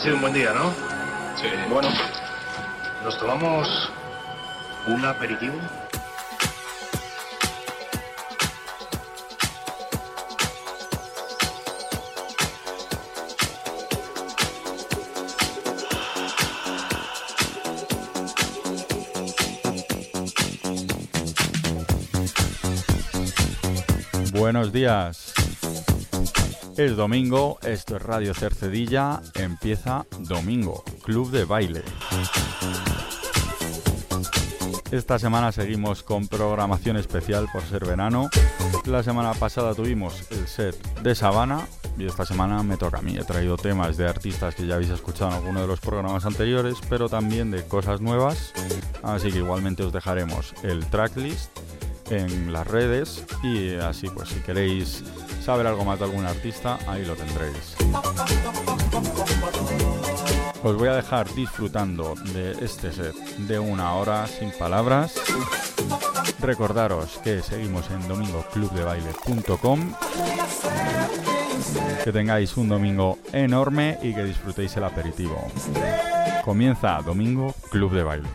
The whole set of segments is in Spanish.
Ha sido un buen día, ¿no? Sí. Bueno, ¿nos tomamos un aperitivo? Buenos días. Es domingo, esto es Radio Cercedilla, empieza domingo, Club de Baile. Esta semana seguimos con programación especial por ser verano. La semana pasada tuvimos el set de Sabana y esta semana me toca a mí. He traído temas de artistas que ya habéis escuchado en alguno de los programas anteriores, pero también de cosas nuevas. Así que igualmente os dejaremos el tracklist en las redes y así pues si queréis saber algo más de algún artista, ahí lo tendréis. Os voy a dejar disfrutando de este set de una hora sin palabras. Recordaros que seguimos en domingoclubdebaile.com. Que tengáis un domingo enorme y que disfrutéis el aperitivo. Comienza Domingo Club de Baile.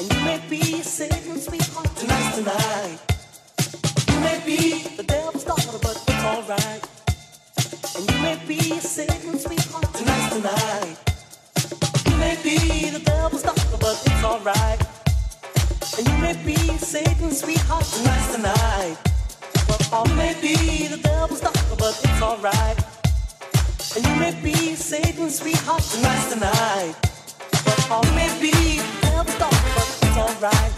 And you may be Satan's sweetheart tonight, tonight. You may be the devil's daughter, but it's alright. And you may be Satan's sweetheart tonight, tonight. You may be the devil's daughter, but it's alright. And you may be Satan's sweetheart tonight, tonight. May be the devil's daughter, but it's alright. And you may be Satan's sweetheart tonight, tonight. May be devil's daughter. It's alright.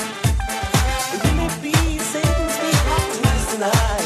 Let me be Satan's sweetheart tonight.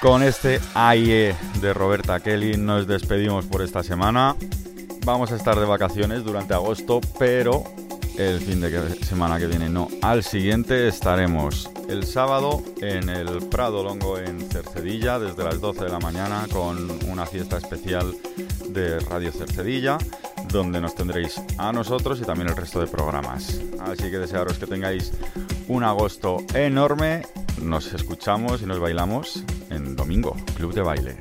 Con este AIE de Roberta Kelly nos despedimos por esta semana. Vamos a estar de vacaciones durante agosto, pero el fin de semana que viene no. Al siguiente estaremos el sábado en el Prado Longo en Cercedilla desde las 12 de la mañana con una fiesta especial de Radio Cercedilla donde nos tendréis a nosotros y también el resto de programas. Así que desearos que tengáis un agosto enorme. Nos escuchamos y nos bailamos en domingo, Club de Baile.